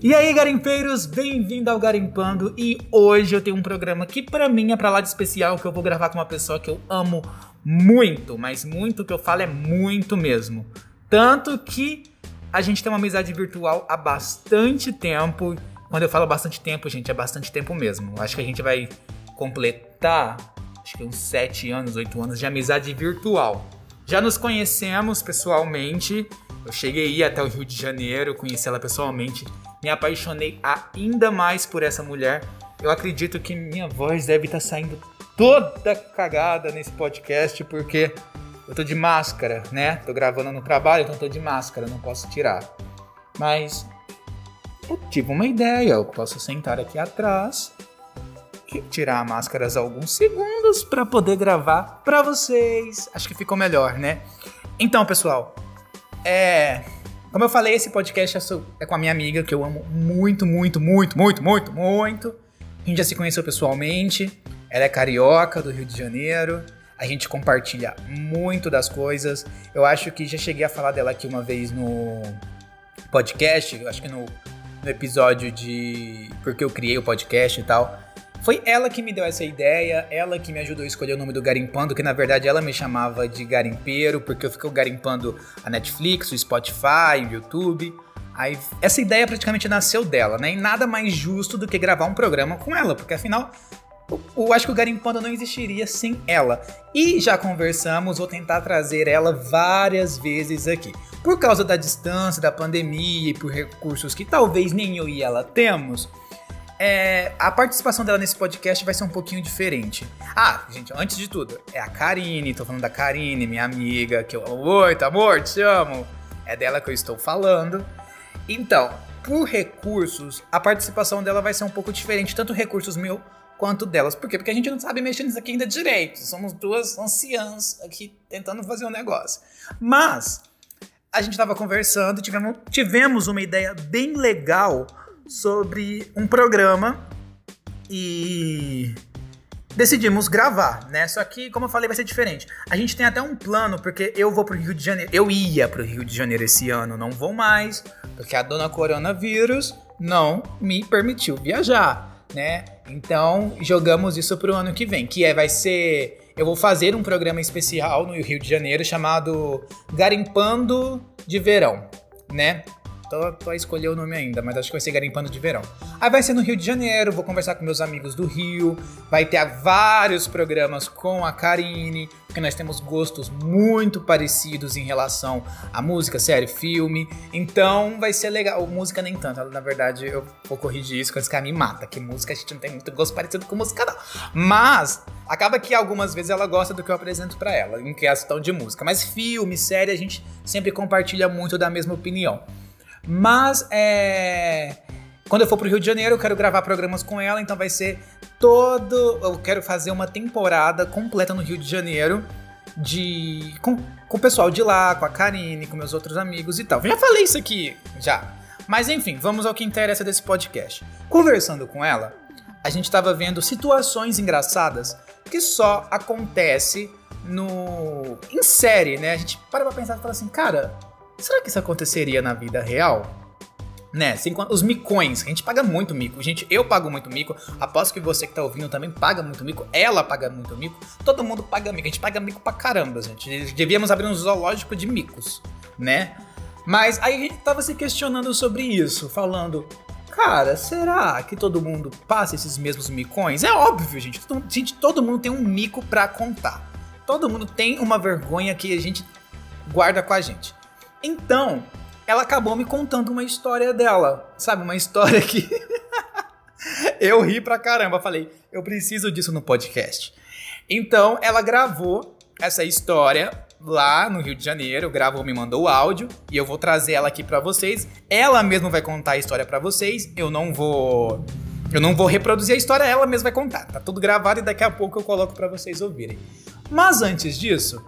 E aí, garimpeiros, bem-vindo ao Garimpando. E hoje eu tenho um programa que para mim é para lá de especial que eu vou gravar com uma pessoa que eu amo muito, mas muito que eu falo é muito mesmo. Tanto que a gente tem uma amizade virtual há bastante tempo. Quando eu falo bastante tempo, gente, é bastante tempo mesmo. Acho que a gente vai completar, acho que uns 7 anos, 8 anos de amizade virtual. Já nos conhecemos pessoalmente. Eu cheguei até o Rio de Janeiro, conheci ela pessoalmente me apaixonei ainda mais por essa mulher. Eu acredito que minha voz deve estar tá saindo toda cagada nesse podcast, porque eu tô de máscara, né? Tô gravando no trabalho, então tô de máscara, não posso tirar. Mas eu tive uma ideia, eu posso sentar aqui atrás e tirar a máscara alguns segundos para poder gravar para vocês. Acho que ficou melhor, né? Então, pessoal, é como eu falei, esse podcast é com a minha amiga, que eu amo muito, muito, muito, muito, muito, muito. A gente já se conheceu pessoalmente. Ela é carioca, do Rio de Janeiro. A gente compartilha muito das coisas. Eu acho que já cheguei a falar dela aqui uma vez no podcast, acho que no, no episódio de porque eu criei o podcast e tal. Foi ela que me deu essa ideia, ela que me ajudou a escolher o nome do Garimpando, que na verdade ela me chamava de garimpeiro, porque eu fico garimpando a Netflix, o Spotify, o YouTube. Aí essa ideia praticamente nasceu dela, né? E nada mais justo do que gravar um programa com ela, porque afinal eu, eu acho que o Garimpando não existiria sem ela. E já conversamos, vou tentar trazer ela várias vezes aqui. Por causa da distância, da pandemia e por recursos que talvez nem eu e ela temos, é, a participação dela nesse podcast vai ser um pouquinho diferente. Ah, gente, antes de tudo, é a Karine, tô falando da Karine, minha amiga, que eu amo muito, amor, te amo. É dela que eu estou falando. Então, por recursos, a participação dela vai ser um pouco diferente, tanto recursos meu quanto delas. Por quê? Porque a gente não sabe mexer nisso aqui ainda direito. Somos duas anciãs aqui tentando fazer um negócio. Mas a gente estava conversando, tivemos, tivemos uma ideia bem legal sobre um programa e decidimos gravar, né? Só que, como eu falei, vai ser diferente. A gente tem até um plano, porque eu vou pro Rio de Janeiro. Eu ia pro Rio de Janeiro esse ano, não vou mais, porque a dona coronavírus não me permitiu viajar, né? Então, jogamos isso pro ano que vem, que é vai ser eu vou fazer um programa especial no Rio de Janeiro chamado Garimpando de Verão, né? Tô, tô a escolher o nome ainda, mas acho que vai ser Garimpando de Verão. Aí vai ser no Rio de Janeiro, vou conversar com meus amigos do Rio, vai ter vários programas com a Karine, porque nós temos gostos muito parecidos em relação a música, série, filme. Então vai ser legal. Música nem tanto, na verdade eu vou corrigir isso, que esse cara me mata, que música a gente não tem muito gosto parecido com música não. Mas acaba que algumas vezes ela gosta do que eu apresento para ela, em questão de música. Mas filme, série, a gente sempre compartilha muito da mesma opinião. Mas é. Quando eu for pro Rio de Janeiro, eu quero gravar programas com ela, então vai ser todo. Eu quero fazer uma temporada completa no Rio de Janeiro de. com, com o pessoal de lá, com a Karine, com meus outros amigos e tal. Já falei isso aqui, já. Mas enfim, vamos ao que interessa desse podcast. Conversando com ela, a gente estava vendo situações engraçadas que só acontece no em série, né? A gente para pra pensar e fala assim, cara, Será que isso aconteceria na vida real? Né, os micões, a gente paga muito mico. Gente, eu pago muito mico. Aposto que você que tá ouvindo também paga muito mico. Ela paga muito mico. Todo mundo paga mico. A gente paga mico pra caramba, gente. Devíamos abrir um zoológico de micos, né? Mas aí a gente tava se questionando sobre isso, falando, cara, será que todo mundo passa esses mesmos micões? É óbvio, gente. Todo, gente, todo mundo tem um mico pra contar. Todo mundo tem uma vergonha que a gente guarda com a gente. Então, ela acabou me contando uma história dela, sabe? Uma história que eu ri pra caramba. Falei, eu preciso disso no podcast. Então, ela gravou essa história lá no Rio de Janeiro, gravou, me mandou o áudio e eu vou trazer ela aqui para vocês. Ela mesma vai contar a história para vocês. Eu não vou eu não vou reproduzir a história, ela mesma vai contar. Tá tudo gravado e daqui a pouco eu coloco para vocês ouvirem. Mas antes disso,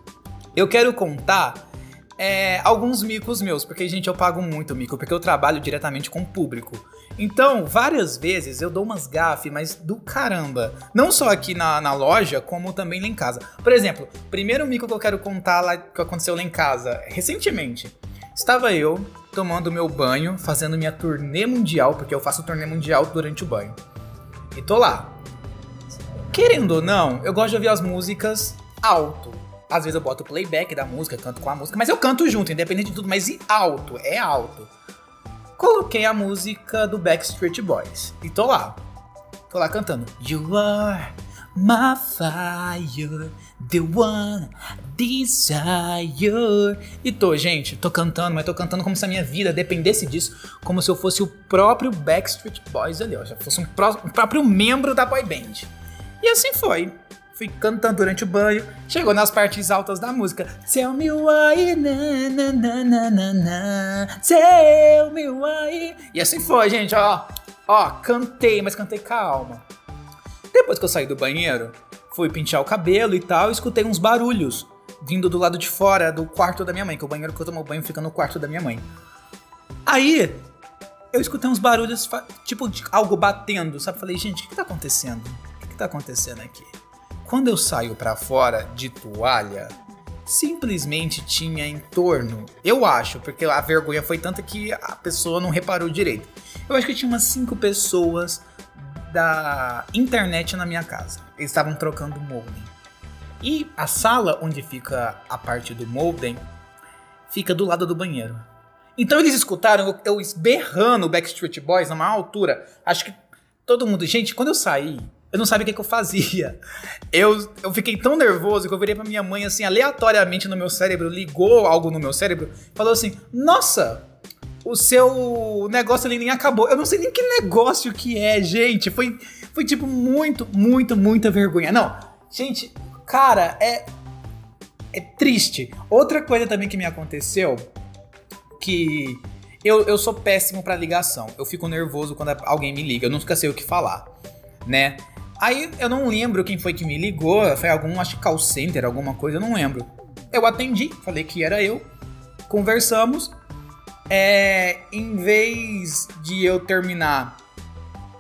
eu quero contar é, alguns micos meus, porque, gente, eu pago muito mico, porque eu trabalho diretamente com o público. Então, várias vezes eu dou umas gafes, mas do caramba. Não só aqui na, na loja, como também lá em casa. Por exemplo, primeiro mico que eu quero contar lá que aconteceu lá em casa, recentemente. Estava eu tomando meu banho, fazendo minha turnê mundial, porque eu faço turnê mundial durante o banho. E tô lá. Querendo ou não, eu gosto de ouvir as músicas alto. Às vezes eu boto o playback da música, canto com a música, mas eu canto junto, independente de tudo, mas e alto, é alto. Coloquei a música do Backstreet Boys e tô lá. Tô lá cantando. You are my fire, the one desire. E tô, gente, tô cantando, mas tô cantando como se a minha vida dependesse disso, como se eu fosse o próprio Backstreet Boys ali, ó, já fosse um, pró um próprio membro da boy band. E assim foi. Fui cantando durante o banho, chegou nas partes altas da música. Tell me why, na, na, na, na, na. Tell me why. E assim foi, gente, ó. Ó, cantei, mas cantei calma. Depois que eu saí do banheiro, fui pintar o cabelo e tal, e escutei uns barulhos vindo do lado de fora do quarto da minha mãe, que o banheiro que eu tomo banho fica no quarto da minha mãe. Aí, eu escutei uns barulhos, tipo, de algo batendo, sabe? Falei, gente, o que, que tá acontecendo? O que, que tá acontecendo aqui? Quando eu saio para fora de toalha, simplesmente tinha em torno, eu acho, porque a vergonha foi tanta que a pessoa não reparou direito. Eu acho que tinha umas cinco pessoas da internet na minha casa. Eles estavam trocando modem. E a sala onde fica a parte do modem fica do lado do banheiro. Então eles escutaram eu berrando o Backstreet Boys numa altura. Acho que todo mundo. Gente, quando eu saí, eu não sabia o que, que, eu fazia. Eu, eu fiquei tão nervoso que eu virei pra minha mãe assim, aleatoriamente no meu cérebro, ligou algo no meu cérebro, falou assim: Nossa, o seu negócio ali nem acabou. Eu não sei nem que negócio que é, gente. Foi, foi tipo muito, muito, muita vergonha. Não, gente, cara, é. É triste. Outra coisa também que me aconteceu, que eu, eu sou péssimo para ligação. Eu fico nervoso quando alguém me liga. Eu nunca sei o que falar, né? Aí eu não lembro quem foi que me ligou. Foi algum, acho que call center, alguma coisa, eu não lembro. Eu atendi, falei que era eu. Conversamos é, em vez de eu terminar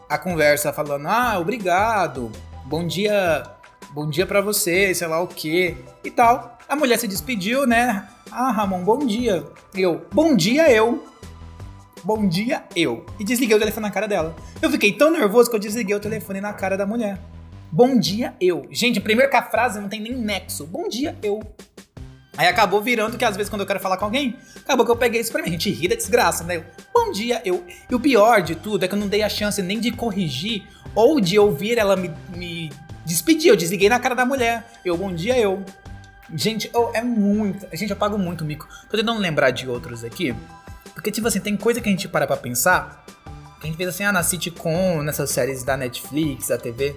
a conversa falando, ah, obrigado, bom dia, bom dia para você, sei lá o que e tal, a mulher se despediu, né? Ah, Ramon, bom dia. Eu, bom dia eu. Bom dia eu. E desliguei o telefone na cara dela. Eu fiquei tão nervoso que eu desliguei o telefone na cara da mulher. Bom dia eu. Gente, primeiro que a frase não tem nem nexo. Bom dia eu. Aí acabou virando que às vezes quando eu quero falar com alguém, acabou que eu peguei isso pra mim. A gente ri da desgraça, né? Bom dia, eu. E o pior de tudo é que eu não dei a chance nem de corrigir ou de ouvir ela me, me despedir. Eu desliguei na cara da mulher. Eu, bom dia, eu. Gente, oh, é muito. Gente, eu pago muito mico. Tô tentando lembrar de outros aqui. Porque, tipo assim, tem coisa que a gente para pra pensar. Que a gente fez assim, ah, na sitcom, nessas séries da Netflix, da TV.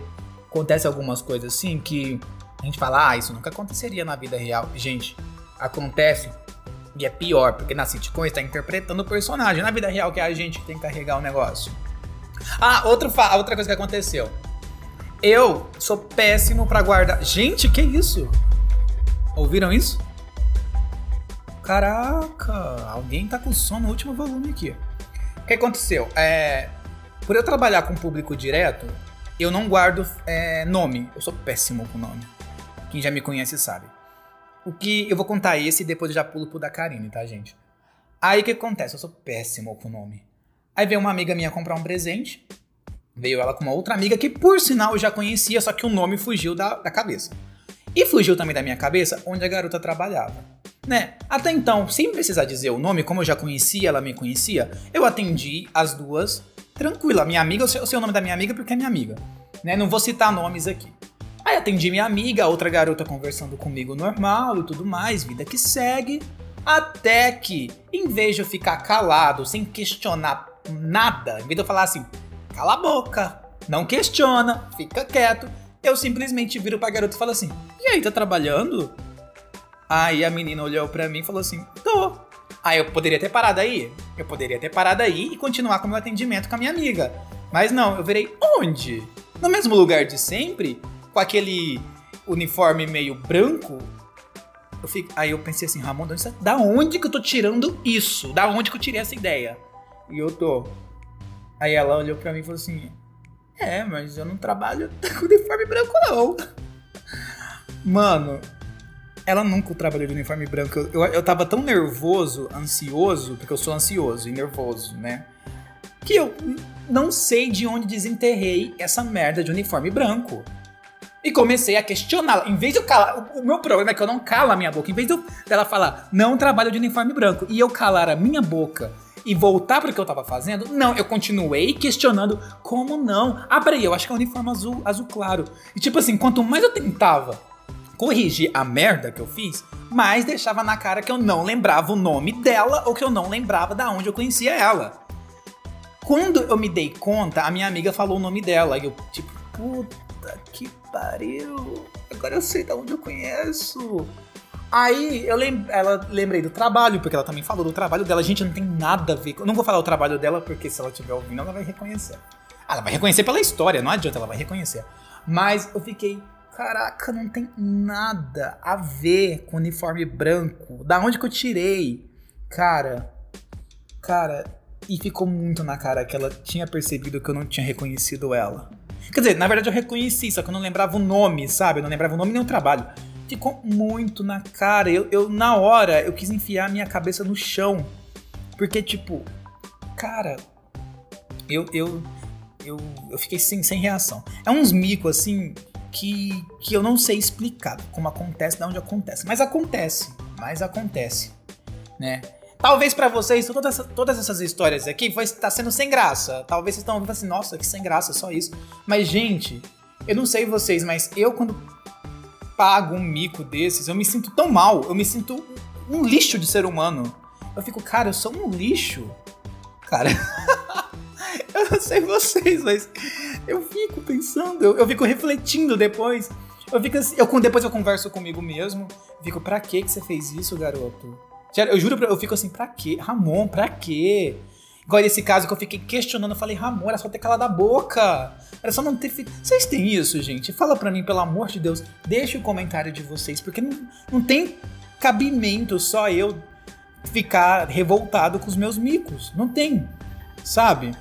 Acontece algumas coisas assim que a gente fala, ah, isso nunca aconteceria na vida real. Gente, acontece e é pior, porque na sitcom está interpretando o personagem. Na vida real, que é a gente que tem que carregar o negócio. Ah, outro outra coisa que aconteceu. Eu sou péssimo para guardar. Gente, que isso? Ouviram isso? Caraca, alguém tá com som no último volume aqui. O que aconteceu? É, por eu trabalhar com público direto, eu não guardo é, nome. Eu sou péssimo com nome. Quem já me conhece sabe. O que eu vou contar esse e depois eu já pulo pro da Karine, tá, gente? Aí o que acontece? Eu sou péssimo com nome. Aí veio uma amiga minha comprar um presente. Veio ela com uma outra amiga que, por sinal, eu já conhecia, só que o nome fugiu da, da cabeça. E fugiu também da minha cabeça onde a garota trabalhava. Né? Até então, sem precisar dizer o nome, como eu já conhecia, ela me conhecia, eu atendi as duas tranquila. Minha amiga, eu sei, o nome da minha amiga porque é minha amiga. Né? Não vou citar nomes aqui. Aí atendi minha amiga, outra garota conversando comigo normal e tudo mais, vida que segue. Até que, em vez de eu ficar calado, sem questionar nada, em vez de eu falar assim, cala a boca, não questiona, fica quieto, eu simplesmente viro pra garota e falo assim: E aí, tá trabalhando? Aí a menina olhou pra mim e falou assim: Tô. Aí eu poderia ter parado aí? Eu poderia ter parado aí e continuar com o meu atendimento com a minha amiga. Mas não, eu virei onde? No mesmo lugar de sempre? com aquele uniforme meio branco. Eu fico, aí eu pensei assim, Ramon, da onde que eu tô tirando isso? Da onde que eu tirei essa ideia? E eu tô. Aí ela olhou pra mim e falou assim: É, mas eu não trabalho com uniforme branco, não. Mano, ela nunca trabalhou de uniforme branco. Eu, eu, eu tava tão nervoso, ansioso, porque eu sou ansioso e nervoso, né? Que eu não sei de onde desenterrei essa merda de uniforme branco. E comecei a questioná-la. Em vez de eu calar. O, meu problema é que eu não calo a minha boca. Em vez de dela falar, não trabalho de uniforme branco, e eu calar a minha boca e voltar para o que eu tava fazendo, não, eu continuei questionando como não. Ah, peraí, eu acho que é uniforme azul, azul claro. E tipo assim, quanto mais eu tentava corrigir a merda que eu fiz, mais deixava na cara que eu não lembrava o nome dela ou que eu não lembrava da onde eu conhecia ela. Quando eu me dei conta, a minha amiga falou o nome dela. E eu, tipo, puta que pariu. Agora eu sei de onde eu conheço. Aí eu lem ela lembrei do trabalho, porque ela também falou do trabalho dela. Gente, não tem nada a ver. Eu não vou falar o trabalho dela, porque se ela estiver ouvindo, ela vai reconhecer. Ela vai reconhecer pela história, não adianta, ela vai reconhecer. Mas eu fiquei, caraca, não tem nada a ver com uniforme branco. Da onde que eu tirei? Cara, cara, e ficou muito na cara que ela tinha percebido que eu não tinha reconhecido ela. Quer dizer, na verdade eu reconheci, só que eu não lembrava o nome, sabe? Eu não lembrava o nome nem o trabalho. Ficou muito na cara. Eu, eu na hora, eu quis enfiar minha cabeça no chão. Porque, tipo, cara, eu, eu, eu, eu fiquei sem, sem reação. É uns micos, assim, que, que eu não sei explicar como acontece, de onde acontece. Mas acontece, mas acontece, né? Talvez para vocês, todas, todas essas histórias aqui vai estar sendo sem graça. Talvez vocês estão ouvindo assim, nossa, que sem graça, só isso. Mas, gente, eu não sei vocês, mas eu quando pago um mico desses, eu me sinto tão mal. Eu me sinto um lixo de ser humano. Eu fico, cara, eu sou um lixo. Cara, eu sei vocês, mas eu fico pensando, eu, eu fico refletindo depois. Eu fico assim, eu, depois eu converso comigo mesmo. Fico, pra que você fez isso, garoto? Eu juro, eu fico assim, pra quê? Ramon, pra quê? Igual nesse caso que eu fiquei questionando, eu falei, Ramon, era só ter calado a boca. Era só não ter feito. Vocês têm isso, gente? Fala pra mim, pelo amor de Deus. Deixe o comentário de vocês, porque não, não tem cabimento só eu ficar revoltado com os meus micos. Não tem, sabe?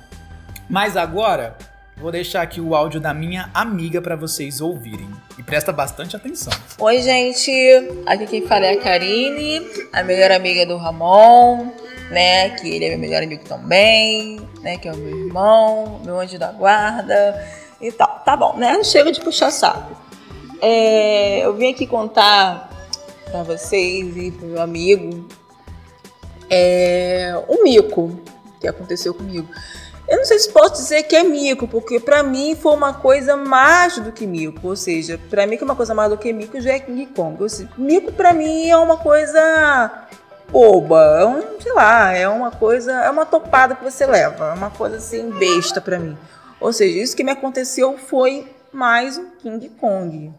Mas agora, Vou deixar aqui o áudio da minha amiga para vocês ouvirem. E presta bastante atenção. Oi, gente. Aqui quem fala é a Karine, a melhor amiga do Ramon, né? Que ele é meu melhor amigo também, né? Que é o meu irmão, meu anjo da guarda e tal. Tá bom, né? Chega de puxar saco. É, eu vim aqui contar para vocês e pro meu amigo é, um mico que aconteceu comigo. Eu não sei se posso dizer que é mico, porque para mim foi uma coisa mais do que mico. Ou seja, para mim que é uma coisa mais do que mico já é King Kong. Seja, mico para mim é uma coisa boba, é um, sei lá, é uma coisa, é uma topada que você leva, é uma coisa assim besta para mim. Ou seja, isso que me aconteceu foi mais um King Kong,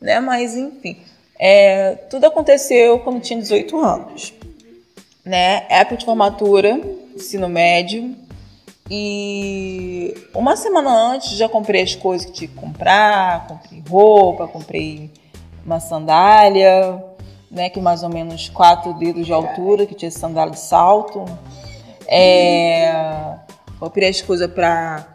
né? Mas enfim, é, tudo aconteceu quando tinha 18 anos, né? Época de formatura, ensino médio, e uma semana antes já comprei as coisas que tinha que comprar, comprei roupa, comprei uma sandália, né, que mais ou menos quatro dedos de altura, que tinha sandália de salto. É, comprei as coisas para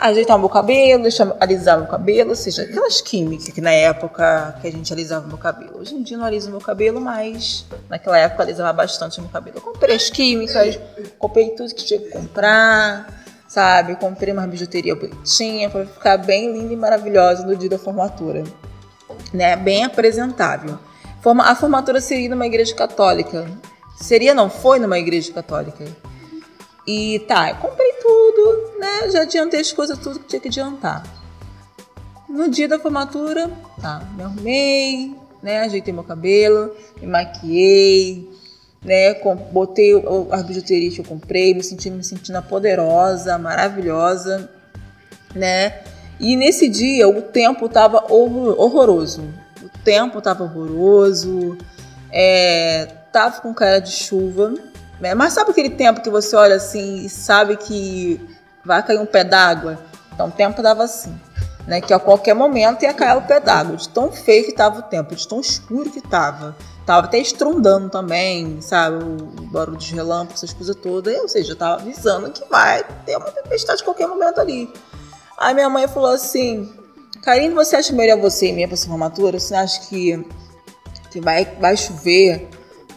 ajeitar meu cabelo, alisar meu cabelo, ou seja, aquelas químicas que na época que a gente alisava meu cabelo. Hoje em dia não aliso meu cabelo, mas naquela época alisava bastante meu cabelo. Eu comprei as químicas, comprei tudo que tinha que comprar, sabe? Comprei uma bijuteria bonitinha para ficar bem linda e maravilhosa no dia da formatura, né? Bem apresentável. A formatura seria numa igreja católica. Seria, não foi numa igreja católica. E tá, eu comprei tudo, né? Já adiantei as coisas, tudo que tinha que adiantar. No dia da formatura, tá, me arrumei, né? Ajeitei meu cabelo, me maquiei, né? Botei as bijuterias que eu comprei, me senti me sentindo poderosa, maravilhosa, né? E nesse dia o tempo tava horroroso. O tempo tava horroroso, é, tava com cara de chuva, né? Mas sabe aquele tempo que você olha assim e sabe que vai cair um pé d'água? Então o tempo dava assim, né? Que a qualquer momento ia cair o pé d'água, de tão feio que estava o tempo, de tão escuro que estava. Tava até estrondando também, sabe? O barulho de relâmpago, essas coisas todas. Ou seja, tava avisando que vai ter uma tempestade a qualquer momento ali. Aí minha mãe falou assim: Karine, você acha melhor você e minha pra sua formatura? Você acha que que vai, vai chover,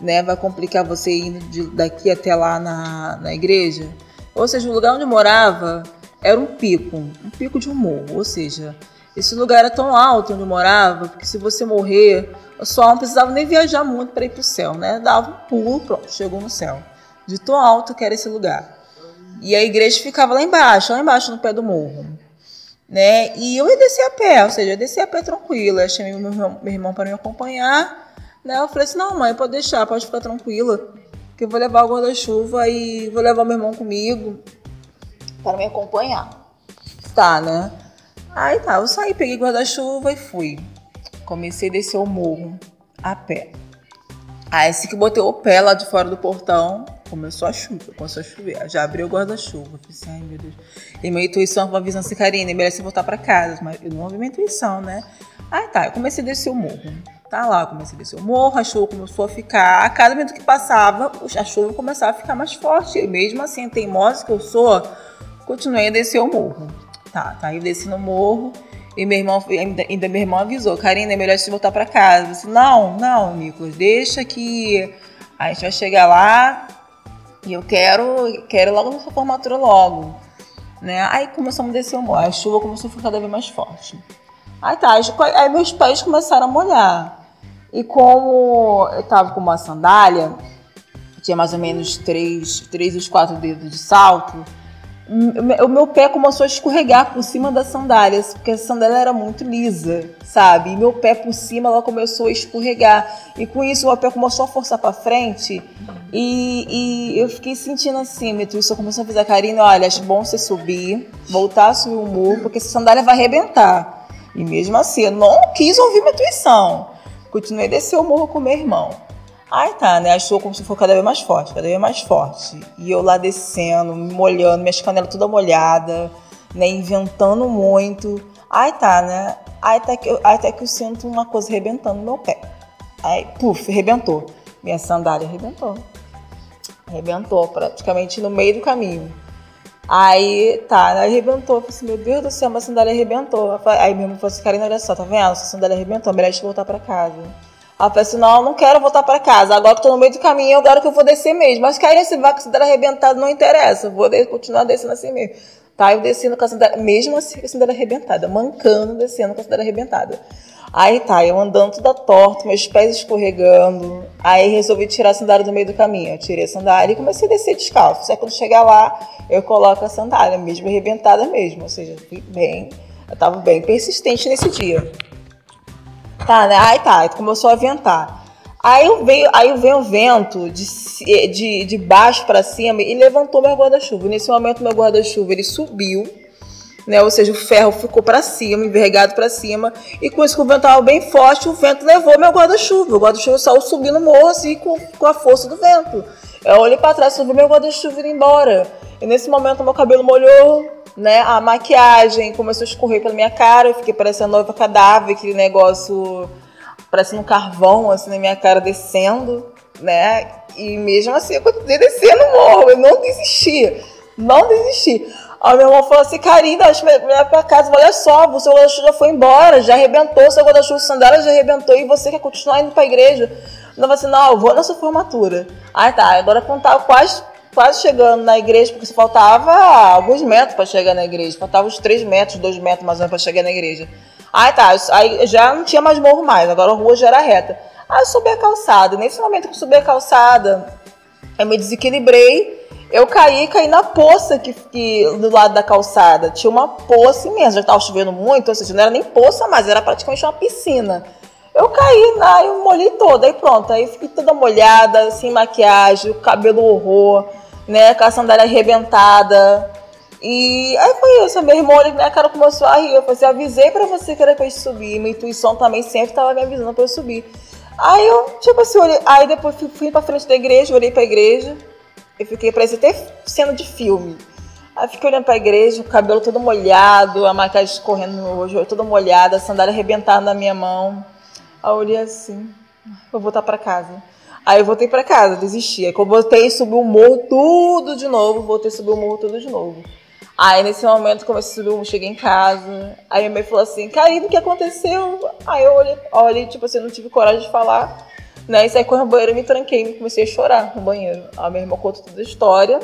né? Vai complicar você indo de, daqui até lá na, na igreja. Ou seja, o lugar onde eu morava era um pico, um pico de um morro. Ou seja, esse lugar era tão alto onde eu morava, porque se você morrer, sua alma não precisava nem viajar muito para ir para o céu, né? Dava um pulo, pronto, chegou no céu. De tão alto que era esse lugar. E a igreja ficava lá embaixo, lá embaixo no pé do morro. Né? E eu ia descer a pé, ou seja, eu descia a pé tranquila. Eu chamei meu irmão, meu irmão para me acompanhar. Né? Eu falei assim: não, mãe, pode deixar, pode ficar tranquila. Que eu vou levar o guarda-chuva e vou levar meu irmão comigo para me acompanhar. Tá, né? Aí tá, eu saí, peguei guarda-chuva e fui. Comecei a descer o morro a pé. Aí assim que botei o pé lá de fora do portão, começou a chuva, começou a chover. Já abriu o guarda-chuva. Falei assim, ai meu Deus. E minha intuição foi avisando assim, Karine, merece voltar pra casa. Mas eu não ouvi minha intuição, né? Aí tá, eu comecei a descer o morro. Tá lá, comecei a descer o morro, a chuva começou a ficar. A cada momento que passava, a chuva começava a ficar mais forte. E mesmo assim, teimosa que eu sou, continuei a descer o morro. Tá, tá, aí eu desci no morro. E meu irmão, ainda, ainda meu irmão avisou, Karina, é melhor você voltar para casa. Eu disse, não, não, Nicolas, deixa que a gente vai chegar lá e eu quero, quero logo nessa formatura logo. Né? Aí começamos a descer o morro, a chuva começou a ficar cada vez mais forte. Aí tá, aí meus pés começaram a molhar. E como eu tava com uma sandália, tinha mais ou menos três, três ou quatro dedos de salto, o meu pé começou a escorregar por cima das sandálias, porque a sandália era muito lisa, sabe? E meu pé por cima ela começou a escorregar. E com isso, o meu pé começou a forçar para frente. E, e, eu fiquei sentindo assim, intuição começou a avisar, Karina, olha, acho bom você subir, voltar a subir o muro, porque essa sandália vai arrebentar. E mesmo assim, eu não quis ouvir minha intuição. Continuei descer o morro com meu irmão. Aí tá, né? A chuva como se for cada vez mais forte, cada vez mais forte. E eu lá descendo, me molhando, minhas canelas toda molhada, né? Inventando muito. Aí tá, né? Aí até que eu, aí até que eu sinto uma coisa arrebentando no meu pé. Aí, puf, arrebentou. Minha sandália arrebentou. Arrebentou praticamente no meio do caminho. Aí, tá, arrebentou. Eu falei assim, meu Deus do céu, minha sandália arrebentou. Aí meu irmão falou assim, Karina, olha só, tá vendo? Sua sandália arrebentou, melhor a gente voltar pra casa. Ela falou assim, não, eu não quero voltar para casa. Agora que tô no meio do caminho, agora que eu vou descer mesmo. Mas cair nesse vácuo, se der arrebentado, não interessa. Eu vou continuar descendo assim mesmo. Tá, eu descendo com a sandália, mesmo assim com a sandália arrebentada, mancando, descendo com a sandália arrebentada. Aí tá, eu andando toda torta, meus pés escorregando. Aí resolvi tirar a sandália do meio do caminho. Eu tirei a sandália e comecei a descer descalço. Só que quando chegar lá, eu coloco a sandália, mesmo arrebentada mesmo. Ou seja, fui bem, eu tava bem persistente nesse dia. Tá, né? Aí tá, começou a ventar. Aí veio, aí veio um vento de, de, de baixo para cima e levantou meu guarda-chuva. Nesse momento, meu guarda-chuva ele subiu, né? Ou seja, o ferro ficou para cima, envergado para cima. E com isso que o vento estava bem forte, o vento levou meu guarda-chuva. O guarda-chuva saiu subindo o morro assim com, com a força do vento. Eu olhei para trás vi meu guarda-chuva ir embora. E nesse momento, meu cabelo molhou, né? A maquiagem começou a escorrer pela minha cara, eu fiquei parecendo noiva cadáver, aquele negócio parecendo um carvão assim na minha cara descendo, né? E mesmo assim eu continuei descendo o morro, eu não desisti, não desisti. Aí meu irmão falou assim, Karina, acho melhor pra casa, olha só, o seu guarda-chuva já foi embora, já arrebentou, seu guarda-chuva sandália já arrebentou e você quer continuar indo pra igreja. Eu falei assim, não, eu vou na sua formatura. Aí tá, agora quando tava quase quase chegando na igreja, porque faltava alguns metros para chegar na igreja. Faltava uns 3 metros, 2 metros mais ou menos para chegar na igreja. Aí tá, aí já não tinha mais morro mais, agora a rua já era reta. Aí eu subi a calçada. Nesse momento que eu subi a calçada, eu me desequilibrei. Eu caí, caí na poça que, que do lado da calçada. Tinha uma poça imensa, já estava chovendo muito, ou seja, não era nem poça mais, era praticamente uma piscina. Eu caí, aí eu molhei toda, aí pronto, aí fiquei toda molhada, sem maquiagem, cabelo horror né, com a sandália arrebentada. E aí foi isso, meu irmão, ele, minha cara começou a rir. Eu falei assim, avisei pra você que era pra gente subir. Minha intuição também sempre tava me avisando pra eu subir. Aí eu, tipo assim, olhei, aí depois fui, fui pra frente da igreja, olhei pra igreja. Eu fiquei, parecia até cena de filme. Aí fiquei olhando pra igreja, o cabelo todo molhado, a maquiagem escorrendo no rosto, toda molhada, a sandália arrebentada na minha mão. Aí eu olhei assim, vou voltar pra casa. Aí eu voltei para casa, desisti. Aí eu voltei, subi o morro tudo de novo, voltei a subir o morro tudo de novo. Aí nesse momento comecei a subir, cheguei em casa. Aí minha mãe falou assim, Karine, o que aconteceu? Aí eu olhei, olhei, tipo assim, não tive coragem de falar. Né? E saí correndo no banheiro, me tranquei comecei a chorar no banheiro. A minha irmã contou toda a história.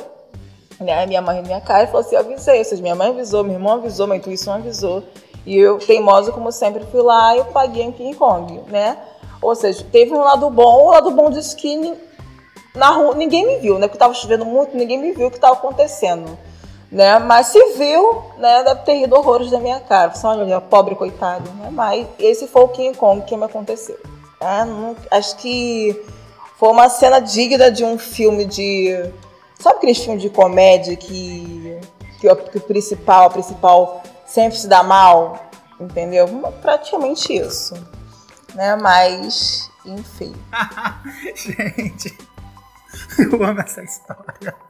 Né? Minha mãe minha cara e falou assim, eu avisei. Ou seja, minha mãe avisou, meu irmão avisou, minha intuição avisou. E eu, teimosa como sempre, fui lá e eu paguei em King Kong, né? Ou seja, teve um lado bom, o lado bom disso que na rua ninguém me viu, né? Porque tava chovendo muito, ninguém me viu o que estava acontecendo. Né? Mas se viu, né? Deve ter rido horrores da minha cara. Você olha, pobre coitado, né? Mas esse foi o King Kong que me aconteceu. É, não, acho que foi uma cena digna de um filme de. Sabe aqueles filmes de comédia que, que, o, que o principal, a principal sempre se dá mal? Entendeu? Praticamente isso. Né? Mas, enfim. Gente, eu amo essa história.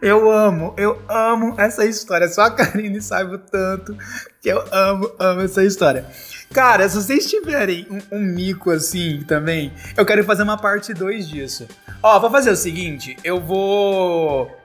Eu amo, eu amo essa história. Só a Karine sabe o tanto que eu amo, amo essa história. Cara, se vocês tiverem um, um, mico assim também, eu quero fazer uma parte 2 disso. Ó, vou fazer o seguinte, eu vou.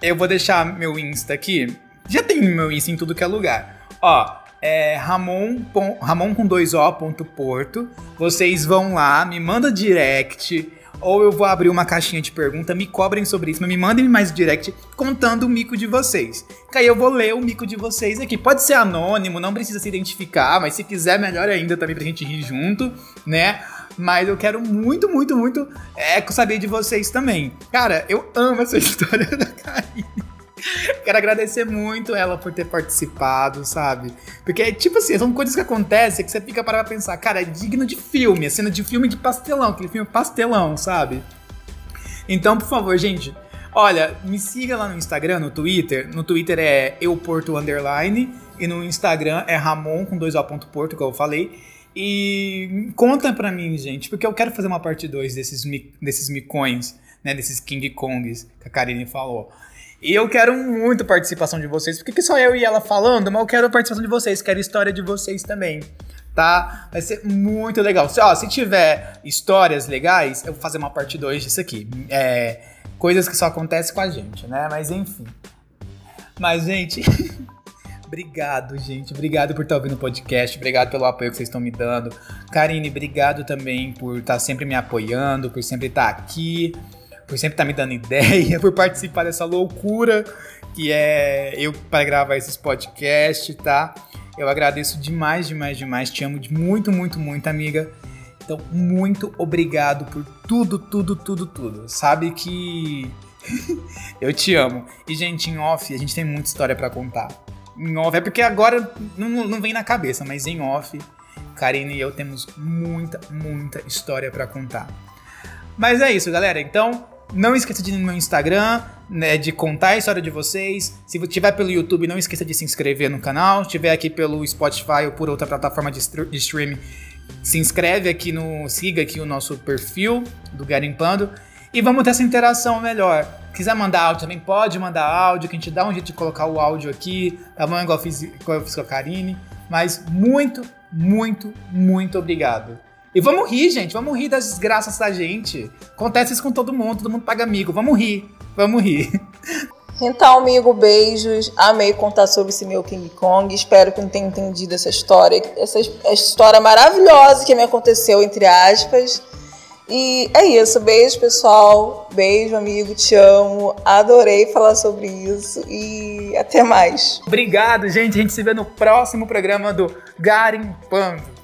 Eu vou deixar meu Insta aqui. Já tem meu Insta em tudo que é lugar. Ó, é Ramon, Ramon com dois O, Porto. Vocês vão lá, me manda direct ou eu vou abrir uma caixinha de pergunta, me cobrem sobre isso, mas me mandem mais direct contando o mico de vocês. Que aí eu vou ler o mico de vocês aqui. Pode ser anônimo, não precisa se identificar, mas se quiser, melhor ainda também pra gente rir junto, né? Mas eu quero muito, muito, muito é, saber de vocês também. Cara, eu amo essa história da Karine. Quero agradecer muito ela por ter participado, sabe? Porque, tipo assim, são coisas que acontecem que você fica para pensar, cara, é digno de filme, é cena de filme de pastelão, aquele filme pastelão, sabe? Então, por favor, gente, olha, me siga lá no Instagram, no Twitter. No Twitter é euporto e no Instagram é ramon com dois O porto, que eu falei. E conta pra mim, gente, porque eu quero fazer uma parte 2 desses, desses micões, né, desses King Kongs que a Karine falou. E eu quero muito a participação de vocês, porque só eu e ela falando, mas eu quero a participação de vocês, quero a história de vocês também. Tá? Vai ser muito legal. Se, ó, se tiver histórias legais, eu vou fazer uma parte 2 disso aqui. É, coisas que só acontecem com a gente, né? Mas enfim. Mas, gente. obrigado, gente. Obrigado por estar ouvindo o podcast. Obrigado pelo apoio que vocês estão me dando. Karine, obrigado também por estar sempre me apoiando, por sempre estar aqui por sempre estar tá me dando ideia, por participar dessa loucura que é eu para gravar esses podcasts, tá? Eu agradeço demais, demais, demais. Te amo muito, muito, muito, amiga. Então, muito obrigado por tudo, tudo, tudo, tudo. Sabe que eu te amo. E, gente, em off, a gente tem muita história para contar. Em off, é porque agora não, não vem na cabeça, mas em off, Karine e eu temos muita, muita história para contar. Mas é isso, galera. Então, não esqueça de ir no meu Instagram, né, de contar a história de vocês. Se estiver pelo YouTube, não esqueça de se inscrever no canal. Se estiver aqui pelo Spotify ou por outra plataforma de, de streaming, se inscreve aqui no. Siga aqui o nosso perfil do Garimpando. E vamos ter essa interação melhor. Quiser mandar áudio também, pode mandar áudio, que a gente dá um jeito de colocar o áudio aqui, tá bom? Igual eu fiz, igual eu fiz com a Karine. Mas muito, muito, muito obrigado. E vamos rir, gente. Vamos rir das desgraças da gente. Acontece isso com todo mundo, todo mundo paga amigo. Vamos rir. Vamos rir. Então, amigo, beijos. Amei contar sobre esse meu King Kong. Espero que não tenha entendido essa história. Essa, história maravilhosa que me aconteceu, entre aspas. E é isso. Beijo, pessoal. Beijo, amigo. Te amo. Adorei falar sobre isso. E até mais. Obrigado, gente. A gente se vê no próximo programa do Garimpando.